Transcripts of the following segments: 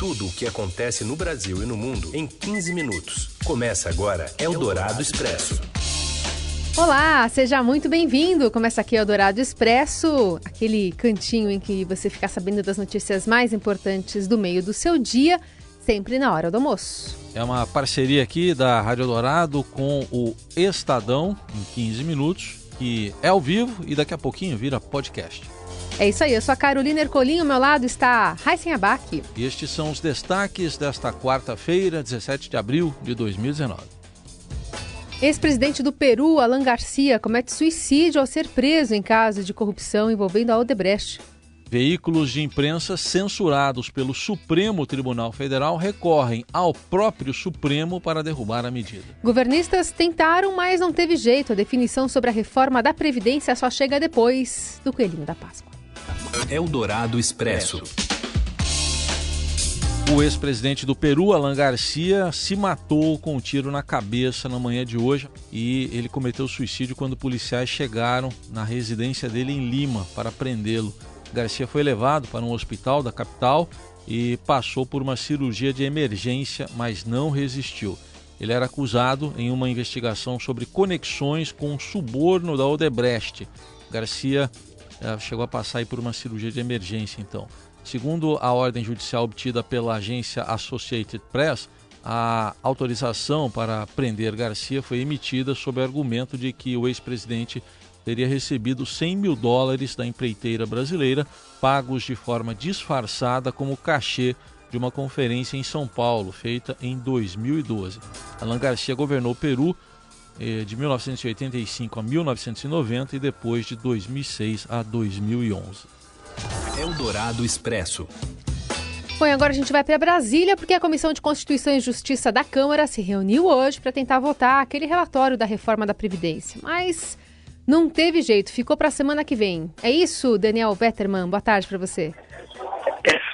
Tudo o que acontece no Brasil e no mundo em 15 minutos. Começa agora Eldorado Expresso. Olá, seja muito bem-vindo. Começa aqui Eldorado Expresso, aquele cantinho em que você fica sabendo das notícias mais importantes do meio do seu dia, sempre na hora do almoço. É uma parceria aqui da Rádio Dourado com o Estadão, em 15 minutos, que é ao vivo e daqui a pouquinho vira podcast. É isso aí, eu sou a Carolina Ercolim, ao meu lado está Raíssen Abac. E estes são os destaques desta quarta-feira, 17 de abril de 2019. Ex-presidente do Peru, Alan Garcia, comete suicídio ao ser preso em caso de corrupção envolvendo a Odebrecht. Veículos de imprensa censurados pelo Supremo Tribunal Federal recorrem ao próprio Supremo para derrubar a medida. Governistas tentaram, mas não teve jeito. A definição sobre a reforma da Previdência só chega depois do Coelhinho da Páscoa. Eldorado Expresso. O ex-presidente do Peru, Alan Garcia, se matou com um tiro na cabeça na manhã de hoje e ele cometeu suicídio quando policiais chegaram na residência dele em Lima para prendê-lo. Garcia foi levado para um hospital da capital e passou por uma cirurgia de emergência, mas não resistiu. Ele era acusado em uma investigação sobre conexões com o suborno da Odebrecht. Garcia chegou a passar por uma cirurgia de emergência, então. Segundo a ordem judicial obtida pela agência Associated Press, a autorização para prender Garcia foi emitida sob o argumento de que o ex-presidente teria recebido 100 mil dólares da empreiteira brasileira, pagos de forma disfarçada como cachê de uma conferência em São Paulo, feita em 2012. Alan Garcia governou o Peru de 1985 a 1990 e depois de 2006 a 2011. Eldorado Expresso. Bom, agora a gente vai para Brasília porque a Comissão de Constituição e Justiça da Câmara se reuniu hoje para tentar votar aquele relatório da reforma da Previdência. Mas não teve jeito, ficou para a semana que vem. É isso, Daniel Vetterman? Boa tarde para você.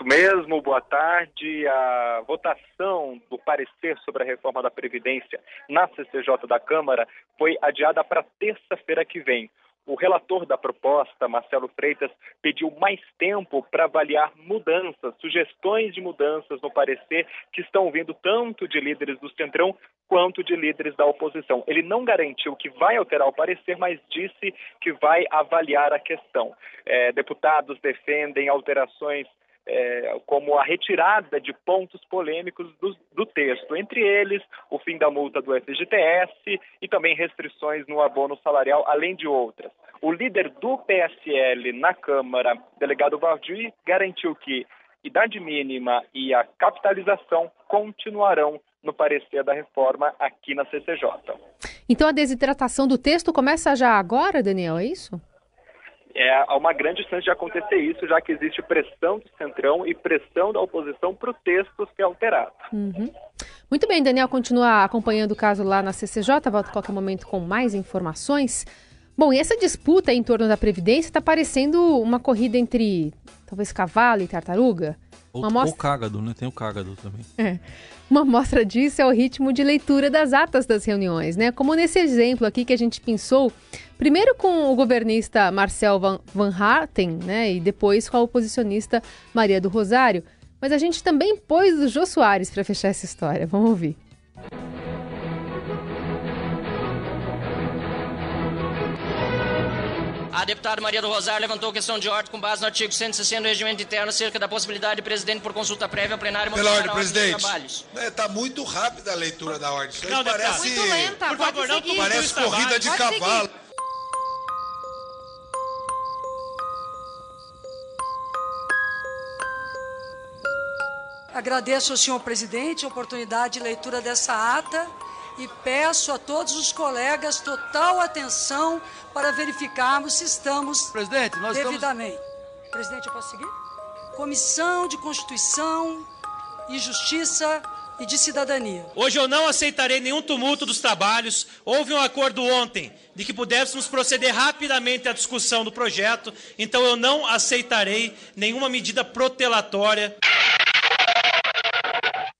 Mesmo, boa tarde. A votação do parecer sobre a reforma da Previdência na CCJ da Câmara foi adiada para terça-feira que vem. O relator da proposta, Marcelo Freitas, pediu mais tempo para avaliar mudanças, sugestões de mudanças no parecer que estão vindo tanto de líderes do Centrão quanto de líderes da oposição. Ele não garantiu que vai alterar o parecer, mas disse que vai avaliar a questão. É, deputados defendem alterações é, como a retirada de pontos polêmicos do, do, texto, entre eles o fim da multa do FGTS e também restrições no abono salarial, além de outras. O líder do PSL na Câmara, delegado Valdir, garantiu que idade mínima e a capitalização continuarão no parecer da reforma aqui na CCJ. Então a desidratação do texto começa já agora, Daniel, é isso? É, há uma grande chance de acontecer isso, já que existe pressão do Centrão e pressão da oposição para o texto ser alterado. Uhum. Muito bem, Daniel, continua acompanhando o caso lá na CCJ, volta a qualquer momento com mais informações. Bom, e essa disputa em torno da Previdência está parecendo uma corrida entre talvez cavalo e tartaruga? Ou, amostra... ou cágado, né? Tem o cágado também. É. Uma amostra disso é o ritmo de leitura das atas das reuniões, né? Como nesse exemplo aqui que a gente pensou, primeiro com o governista Marcel Van, Van Harten, né? E depois com a oposicionista Maria do Rosário. Mas a gente também pôs o Jô Soares para fechar essa história. Vamos ouvir. Deputada Maria do Rosário levantou questão de ordem com base no artigo 160 do regimento interno acerca da possibilidade de presidente por consulta prévia ao plenário Pela ordem, presidente. Está é, muito rápida a leitura da ordem. Isso não, parece... Muito lenta. Por favor, não Parece corrida de Pode cavalo. Seguir. Agradeço ao senhor presidente a oportunidade de leitura dessa ata e peço a todos os colegas total atenção para verificarmos se estamos Presidente, nós devidamente. Estamos... Presidente, eu posso seguir? Comissão de Constituição e Justiça e de Cidadania. Hoje eu não aceitarei nenhum tumulto dos trabalhos. Houve um acordo ontem de que pudéssemos proceder rapidamente à discussão do projeto, então eu não aceitarei nenhuma medida protelatória.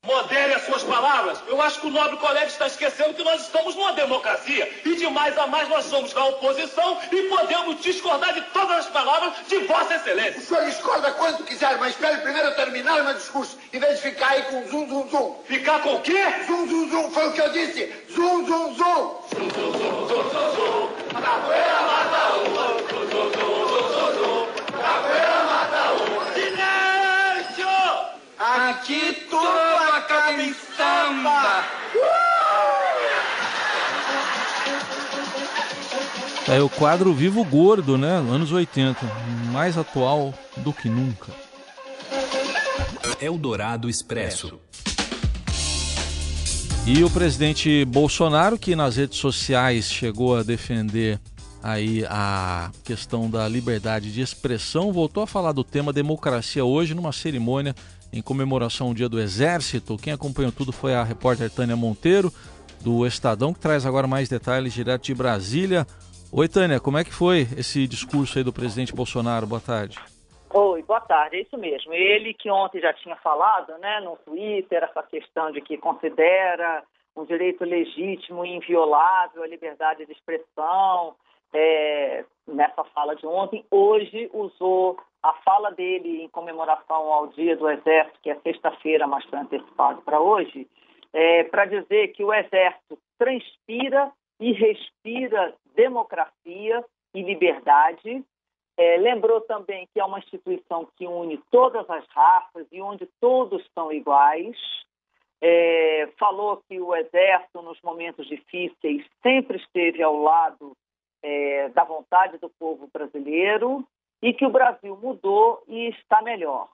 Modere as suas palavras. Eu acho que o nobre colega está esquecendo que nós estamos numa democracia. E de mais a mais nós somos da oposição e podemos discordar de todas as palavras de Vossa Excelência. O senhor discorda quanto quiser, mas espere primeiro eu terminar o meu discurso, em vez de ficar aí com zum, zum, zum. Ficar com o quê? Zum, zum, zum, foi o que eu disse. Zum, zum, zum. Zum, zum, zum, zum, zum, zum. Capoeira mata outro, zum, zum, zum, zum, zum. Capoeira mata outro. Silêncio! Aqui tudo acaba em samba. É o quadro Vivo Gordo, né? Anos 80. Mais atual do que nunca. Eldorado Expresso. E o presidente Bolsonaro, que nas redes sociais chegou a defender aí a questão da liberdade de expressão, voltou a falar do tema democracia hoje numa cerimônia em comemoração ao Dia do Exército. Quem acompanhou tudo foi a repórter Tânia Monteiro, do Estadão, que traz agora mais detalhes direto de Brasília. Oi, Tânia, como é que foi esse discurso aí do presidente Bolsonaro? Boa tarde. Oi, boa tarde, é isso mesmo. Ele que ontem já tinha falado, né, no Twitter, essa questão de que considera um direito legítimo e inviolável a liberdade de expressão, é, nessa fala de ontem, hoje usou a fala dele em comemoração ao Dia do Exército, que é sexta-feira, mas foi antecipado para hoje, é, para dizer que o Exército transpira e respira democracia e liberdade. É, lembrou também que é uma instituição que une todas as raças e onde todos são iguais. É, falou que o Exército, nos momentos difíceis, sempre esteve ao lado é, da vontade do povo brasileiro e que o Brasil mudou e está melhor.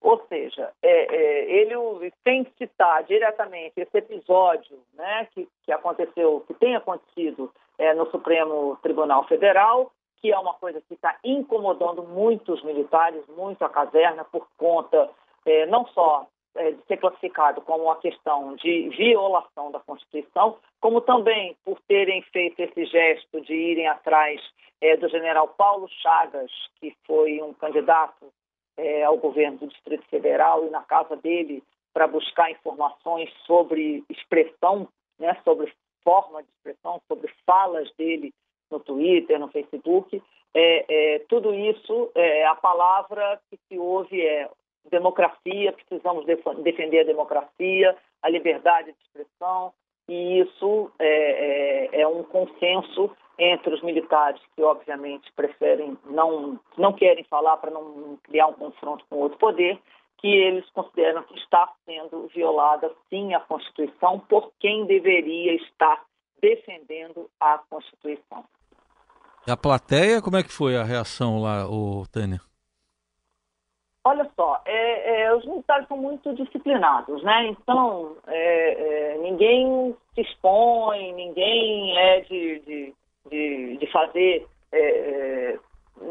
Ou seja, é, é, ele sem citar diretamente esse episódio né, que, que aconteceu, que tem acontecido é, no Supremo Tribunal Federal, que é uma coisa que está incomodando muitos militares, muito a caserna, por conta é, não só é, de ser classificado como uma questão de violação da Constituição, como também por terem feito esse gesto de irem atrás é, do general Paulo Chagas, que foi um candidato é, ao governo do Distrito Federal e na casa dele para buscar informações sobre expressão, né, sobre forma de expressão, sobre falas dele no Twitter, no Facebook. É, é, tudo isso, é, a palavra que se ouve é democracia, precisamos def defender a democracia, a liberdade de expressão, e isso é, é, é um consenso entre os militares que obviamente preferem não não querem falar para não criar um confronto com outro poder que eles consideram que está sendo violada sim a Constituição por quem deveria estar defendendo a Constituição. E a plateia, como é que foi a reação lá, o Tânia? Olha só, é, é, os militares são muito disciplinados, né? Então, é, é ninguém se expõe, ninguém é de, de, de, de fazer é, é,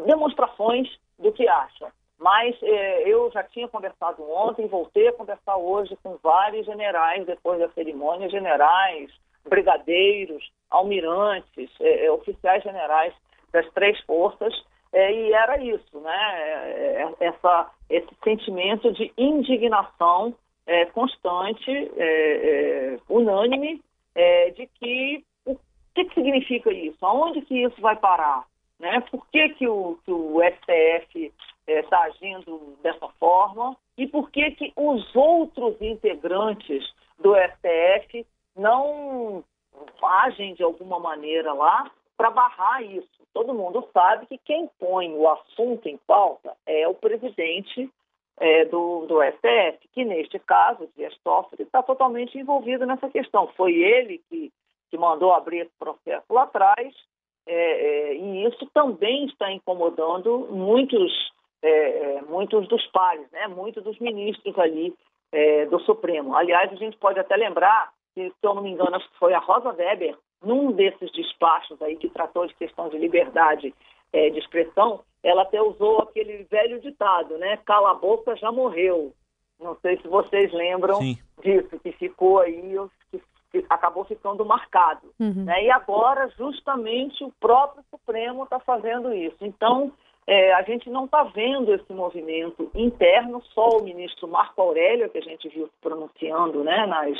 demonstrações do que acha. Mas eu já tinha conversado ontem, voltei a conversar hoje com vários generais depois da cerimônia, generais, brigadeiros, almirantes, oficiais generais das três forças, é, e era isso, né? É, é, essa, esse sentimento de indignação é, constante, é, unânime, de que o que, que, significa isso? Aonde que isso vai parar? Né? Por que, que, o, que o STF está agindo dessa forma? E por que, que os outros integrantes do STF não agem de alguma maneira lá para barrar isso. Todo mundo sabe que quem põe o assunto em pauta é o presidente é, do, do STF, que neste caso, Dias Toffoli, está totalmente envolvido nessa questão. Foi ele que, que mandou abrir esse processo lá atrás, é, é, e isso também está incomodando muitos, é, é, muitos dos pares, né? muitos dos ministros ali é, do Supremo. Aliás, a gente pode até lembrar que, se eu não me engano, foi a Rosa Weber num desses despachos aí que tratou de questão de liberdade é, de expressão, ela até usou aquele velho ditado, né? Cala a boca, já morreu. Não sei se vocês lembram Sim. disso, que ficou aí, que, que acabou ficando marcado. Uhum. Né? E agora, justamente, o próprio Supremo está fazendo isso. Então, é, a gente não está vendo esse movimento interno, só o ministro Marco Aurélio, que a gente viu pronunciando né, nas,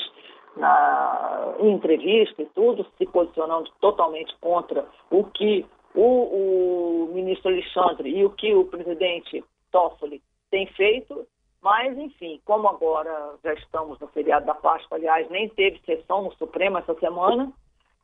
na, em entrevista e tudo, se posicionando totalmente contra o que o, o ministro Alexandre e o que o presidente Toffoli tem feito. Mas, enfim, como agora já estamos no feriado da Páscoa, aliás, nem teve sessão no Supremo essa semana,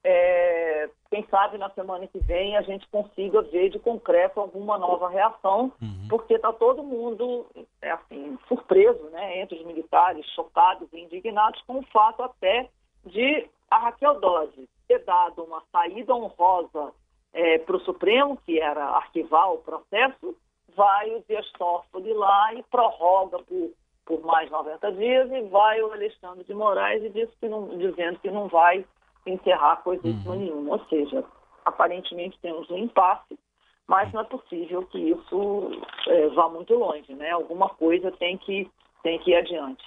é, quem sabe na semana que vem a gente consiga ver de concreto alguma nova reação, uhum. porque está todo mundo é assim surpreso, né, entre os militares, chocados e indignados com o fato até de a Raquel Dodge ter dado uma saída honrosa é, para o Supremo, que era arquivar o processo, vai o Dias Toffoli lá e prorroga por, por mais 90 dias e vai o Alexandre de Moraes e diz que não, dizendo que não vai encerrar coisíssima uhum. nenhuma. Ou seja, aparentemente temos um impasse, mas não é possível que isso é, vá muito longe, né? Alguma coisa tem que, tem que ir adiante.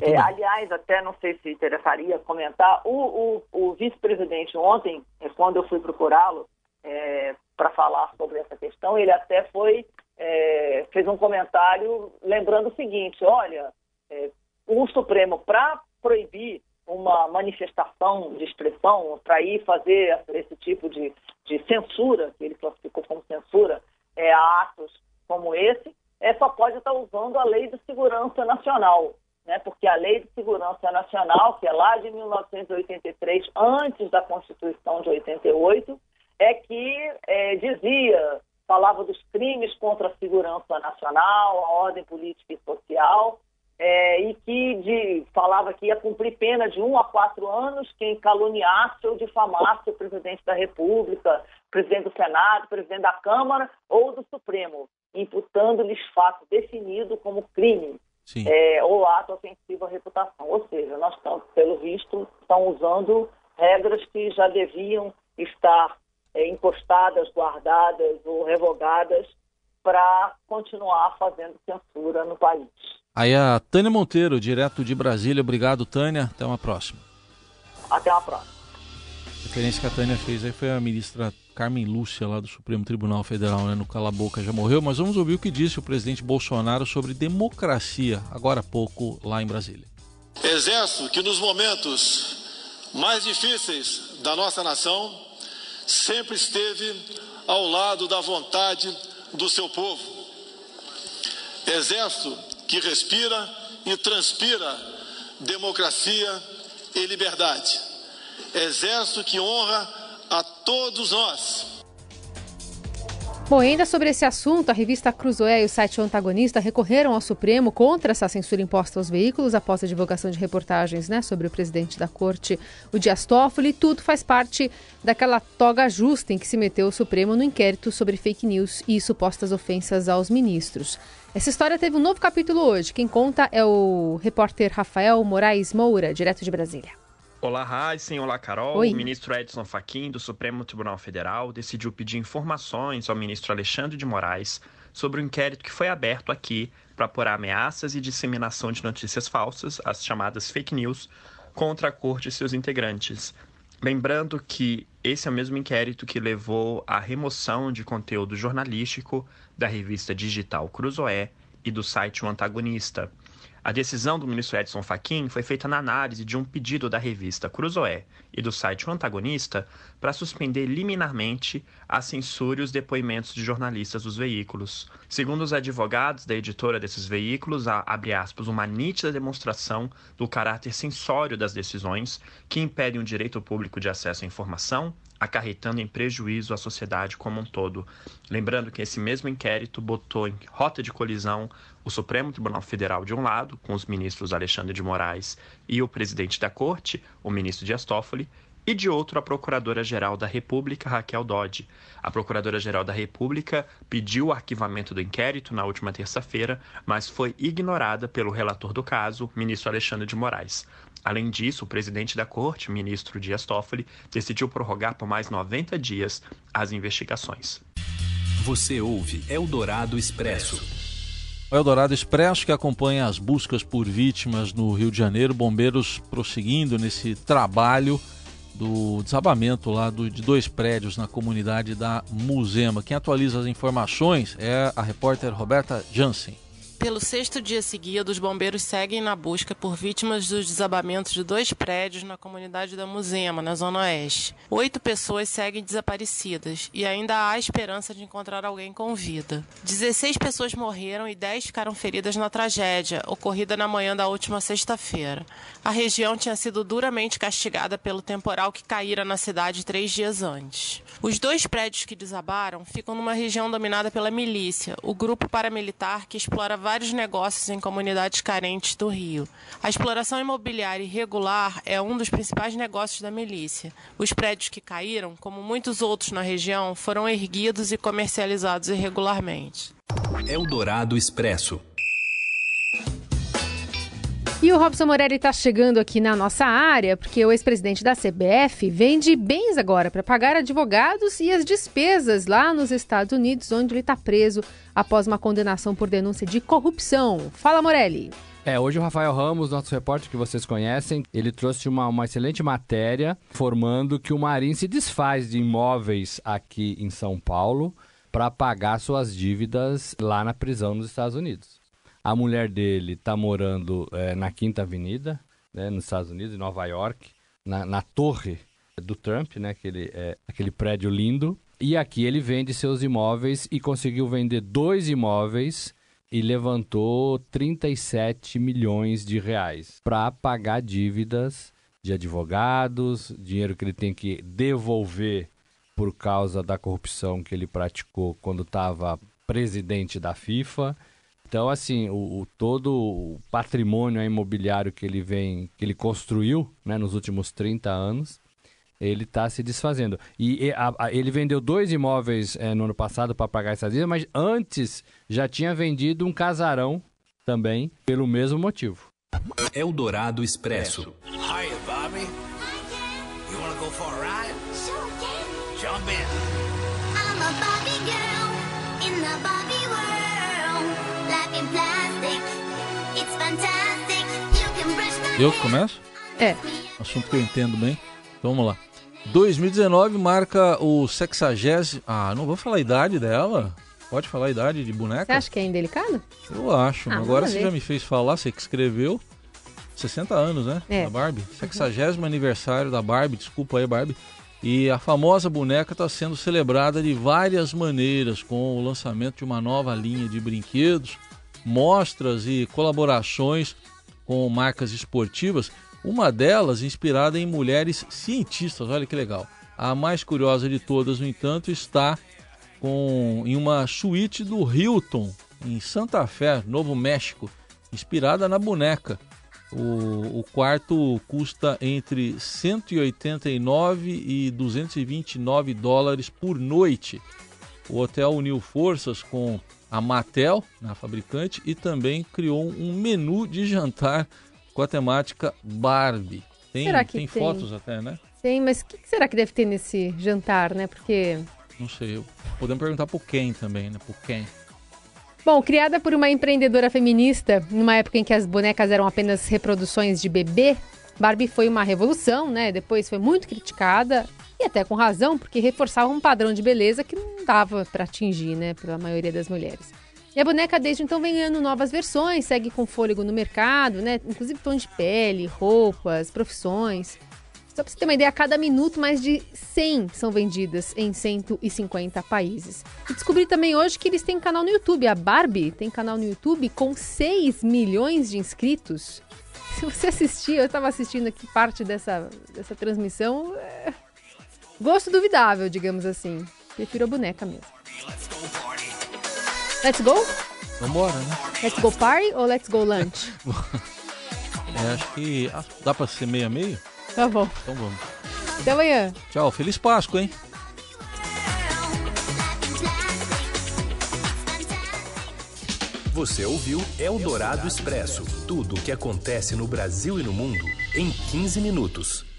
É, aliás, até não sei se interessaria comentar, o, o, o vice-presidente ontem, é, quando eu fui procurá-lo é, para falar sobre essa questão, ele até foi é, fez um comentário lembrando o seguinte, olha, é, o Supremo, para proibir uma manifestação de expressão, para ir fazer esse tipo de, de censura, que ele classificou como censura, é, a atos como esse, é, só pode estar usando a Lei de Segurança Nacional, né? porque a Lei de Segurança Nacional, que é lá de 1983, antes da Constituição de 88, é que é, dizia, falava dos crimes contra a segurança nacional, a ordem política e social, é, e que de, falava que ia cumprir pena de um a quatro anos quem caluniasse ou difamasse o presidente da República, presidente do Senado, presidente da Câmara ou do Supremo, imputando-lhes fato definido como crime é, ou ato ofensivo à reputação. Ou seja, nós estamos, pelo visto, estão usando regras que já deviam estar é, encostadas, guardadas ou revogadas para continuar fazendo censura no país. Aí a Tânia Monteiro, direto de Brasília. Obrigado, Tânia. Até uma próxima. Até uma próxima. A referência que a Tânia fez aí foi a ministra Carmen Lúcia, lá do Supremo Tribunal Federal, né? No Cala Boca já morreu, mas vamos ouvir o que disse o presidente Bolsonaro sobre democracia, agora há pouco, lá em Brasília. Exército que nos momentos mais difíceis da nossa nação sempre esteve ao lado da vontade do seu povo. Exército que respira e transpira democracia e liberdade. Exército que honra a todos nós. Bom, ainda sobre esse assunto, a revista Cruzoé e o site o Antagonista recorreram ao Supremo contra essa censura imposta aos veículos após a divulgação de reportagens né, sobre o presidente da corte, o Dias Toffoli. Tudo faz parte daquela toga justa em que se meteu o Supremo no inquérito sobre fake news e supostas ofensas aos ministros. Essa história teve um novo capítulo hoje. Quem conta é o repórter Rafael Moraes Moura, direto de Brasília. Olá, Heisen. Olá, Carol. Oi. O ministro Edson Fachin, do Supremo Tribunal Federal, decidiu pedir informações ao ministro Alexandre de Moraes sobre o inquérito que foi aberto aqui para apurar ameaças e disseminação de notícias falsas, as chamadas fake news, contra a corte e seus integrantes. Lembrando que esse é o mesmo inquérito que levou à remoção de conteúdo jornalístico da revista digital Cruzoé e do site O Antagonista. A decisão do ministro Edson Fachin foi feita na análise de um pedido da revista Cruzoé e do site O Antagonista para suspender liminarmente a censura e os depoimentos de jornalistas dos veículos. Segundo os advogados da editora desses veículos, há, abre aspas, uma nítida demonstração do caráter censório das decisões que impedem o direito público de acesso à informação, acarretando em prejuízo à sociedade como um todo. Lembrando que esse mesmo inquérito botou em rota de colisão o Supremo Tribunal Federal de um lado, com os ministros Alexandre de Moraes e o presidente da Corte, o ministro Dias Toffoli, e de outro a Procuradora-Geral da República, Raquel Dodge. A Procuradora-Geral da República pediu o arquivamento do inquérito na última terça-feira, mas foi ignorada pelo relator do caso, ministro Alexandre de Moraes. Além disso, o presidente da corte, ministro Dias Toffoli, decidiu prorrogar por mais 90 dias as investigações. Você ouve Eldorado Expresso. O Eldorado Expresso, que acompanha as buscas por vítimas no Rio de Janeiro, bombeiros prosseguindo nesse trabalho do desabamento lá do, de dois prédios na comunidade da Musema. Quem atualiza as informações é a repórter Roberta Jansen. Pelo sexto dia seguido, os bombeiros seguem na busca por vítimas dos desabamentos de dois prédios na comunidade da Musema, na Zona Oeste. Oito pessoas seguem desaparecidas e ainda há esperança de encontrar alguém com vida. 16 pessoas morreram e 10 ficaram feridas na tragédia, ocorrida na manhã da última sexta-feira. A região tinha sido duramente castigada pelo temporal que caíra na cidade três dias antes. Os dois prédios que desabaram ficam numa região dominada pela milícia, o grupo paramilitar que explora vários negócios em comunidades carentes do Rio. A exploração imobiliária irregular é um dos principais negócios da milícia. Os prédios que caíram, como muitos outros na região, foram erguidos e comercializados irregularmente. Eldorado Expresso. E o Robson Morelli está chegando aqui na nossa área porque o ex-presidente da CBF vende bens agora para pagar advogados e as despesas lá nos Estados Unidos, onde ele está preso após uma condenação por denúncia de corrupção. Fala, Morelli. É, hoje o Rafael Ramos, nosso repórter que vocês conhecem, ele trouxe uma, uma excelente matéria informando que o Marinho se desfaz de imóveis aqui em São Paulo para pagar suas dívidas lá na prisão nos Estados Unidos. A mulher dele está morando é, na Quinta Avenida, né, nos Estados Unidos, em Nova York, na, na torre do Trump, né, aquele, é, aquele prédio lindo. E aqui ele vende seus imóveis e conseguiu vender dois imóveis e levantou 37 milhões de reais para pagar dívidas de advogados, dinheiro que ele tem que devolver por causa da corrupção que ele praticou quando estava presidente da FIFA. Então, assim, o, o, todo o patrimônio imobiliário que ele vem, que ele construiu né, nos últimos 30 anos, ele está se desfazendo. E, e a, a, ele vendeu dois imóveis é, no ano passado para pagar essa dívida, mas antes já tinha vendido um casarão também pelo mesmo motivo. Eldorado Expresso. Hi, Bobby. You wanna go for a ride? Sure can. Jump in. Eu que começo? É. Assunto que eu entendo bem. Então, vamos lá. 2019 marca o sexagésimo... Ah, não vou falar a idade dela. Pode falar a idade de boneca? Você acha que é indelicado? Eu acho. Ah, Agora você ver. já me fez falar, você que escreveu. 60 anos, né? É. Da Barbie. 60 aniversário da Barbie. Desculpa aí, Barbie. E a famosa boneca está sendo celebrada de várias maneiras, com o lançamento de uma nova linha de brinquedos, mostras e colaborações com marcas esportivas. Uma delas inspirada em mulheres cientistas. Olha que legal. A mais curiosa de todas, no entanto, está com, em uma suíte do Hilton, em Santa Fé, Novo México, inspirada na boneca. O, o quarto custa entre 189 e 229 dólares por noite. O hotel uniu forças com a Mattel, a fabricante, e também criou um menu de jantar com a temática Barbie. Tem, Será que tem tem? fotos até, né? Tem, mas o que, que será que deve ter nesse jantar, né? Porque Não sei. eu- Podemos perguntar por quem também, né? Por quem? Bom, criada por uma empreendedora feminista, numa época em que as bonecas eram apenas reproduções de bebê, Barbie foi uma revolução, né? Depois foi muito criticada, e até com razão, porque reforçava um padrão de beleza que não dava para atingir, né, pela maioria das mulheres. E a boneca desde então vem ganhando novas versões, segue com fôlego no mercado, né? Inclusive tons de pele, roupas, profissões. Só pra você ter uma ideia, a cada minuto mais de 100 são vendidas em 150 países. E descobri também hoje que eles têm canal no YouTube. A Barbie tem canal no YouTube com 6 milhões de inscritos. Se você assistir, eu estava assistindo aqui parte dessa, dessa transmissão. é, Gosto duvidável, digamos assim. Prefiro a boneca mesmo. Let's go? Vambora, né? Let's go party ou let's go lunch? É, acho que ah, dá pra ser meio a meio? Tá bom. Então vamos. Até amanhã. Tchau, feliz Páscoa, hein? Você ouviu Eldorado Expresso tudo o que acontece no Brasil e no mundo em 15 minutos.